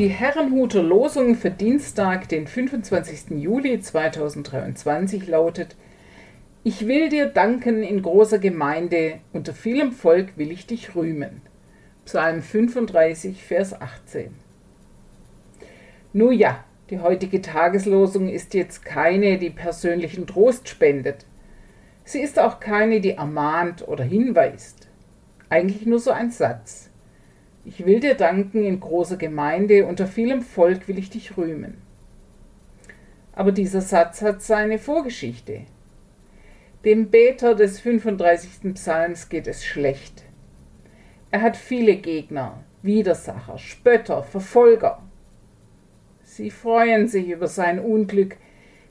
Die Herrenhuter Losung für Dienstag, den 25. Juli 2023 lautet: Ich will dir danken in großer Gemeinde, unter vielem Volk will ich dich rühmen. Psalm 35, Vers 18. Nun ja, die heutige Tageslosung ist jetzt keine, die persönlichen Trost spendet. Sie ist auch keine, die ermahnt oder hinweist. Eigentlich nur so ein Satz. Ich will dir danken in großer Gemeinde, unter vielem Volk will ich dich rühmen. Aber dieser Satz hat seine Vorgeschichte. Dem Beter des 35. Psalms geht es schlecht. Er hat viele Gegner, Widersacher, Spötter, Verfolger. Sie freuen sich über sein Unglück,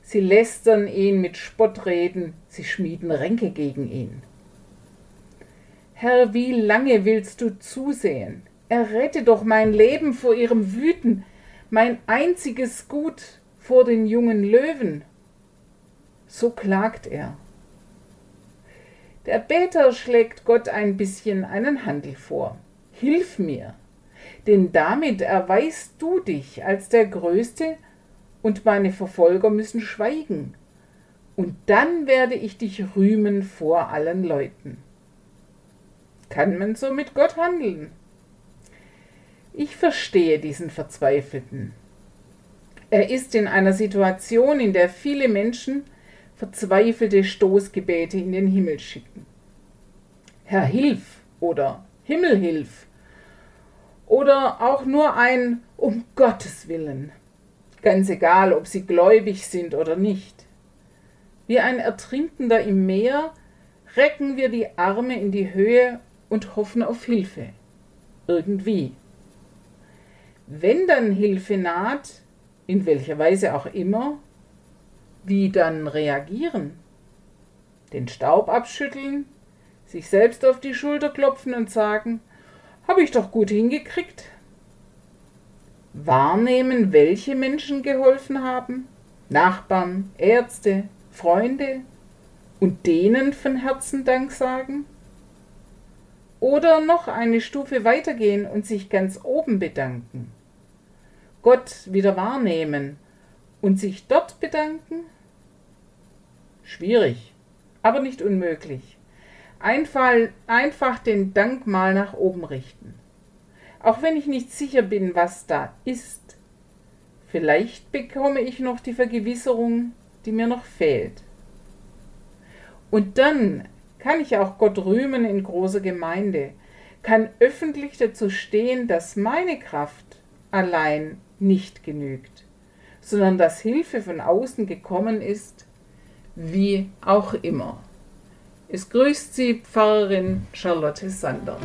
sie lästern ihn mit Spottreden, sie schmieden Ränke gegen ihn. Herr, wie lange willst du zusehen? Errette doch mein Leben vor ihrem Wüten, mein einziges Gut vor den jungen Löwen. So klagt er. Der Beter schlägt Gott ein bisschen einen Handel vor. Hilf mir, denn damit erweist du dich als der Größte und meine Verfolger müssen schweigen. Und dann werde ich dich rühmen vor allen Leuten. Kann man so mit Gott handeln? Ich verstehe diesen Verzweifelten. Er ist in einer Situation, in der viele Menschen verzweifelte Stoßgebete in den Himmel schicken. Herr, hilf oder Himmel, hilf oder auch nur ein Um Gottes willen. Ganz egal, ob sie gläubig sind oder nicht. Wie ein Ertrinkender im Meer recken wir die Arme in die Höhe und hoffen auf Hilfe. Irgendwie. Wenn dann Hilfe naht, in welcher Weise auch immer, wie dann reagieren? Den Staub abschütteln, sich selbst auf die Schulter klopfen und sagen, habe ich doch gut hingekriegt? Wahrnehmen, welche Menschen geholfen haben? Nachbarn, Ärzte, Freunde? Und denen von Herzen Dank sagen? Oder noch eine Stufe weitergehen und sich ganz oben bedanken? Gott wieder wahrnehmen und sich dort bedanken? Schwierig, aber nicht unmöglich. Einfach, einfach den Dank mal nach oben richten. Auch wenn ich nicht sicher bin, was da ist. Vielleicht bekomme ich noch die Vergewisserung, die mir noch fehlt. Und dann kann ich auch Gott rühmen in großer Gemeinde, kann öffentlich dazu stehen, dass meine Kraft allein nicht genügt, sondern dass Hilfe von außen gekommen ist, wie auch immer. Es grüßt Sie Pfarrerin Charlotte Sander.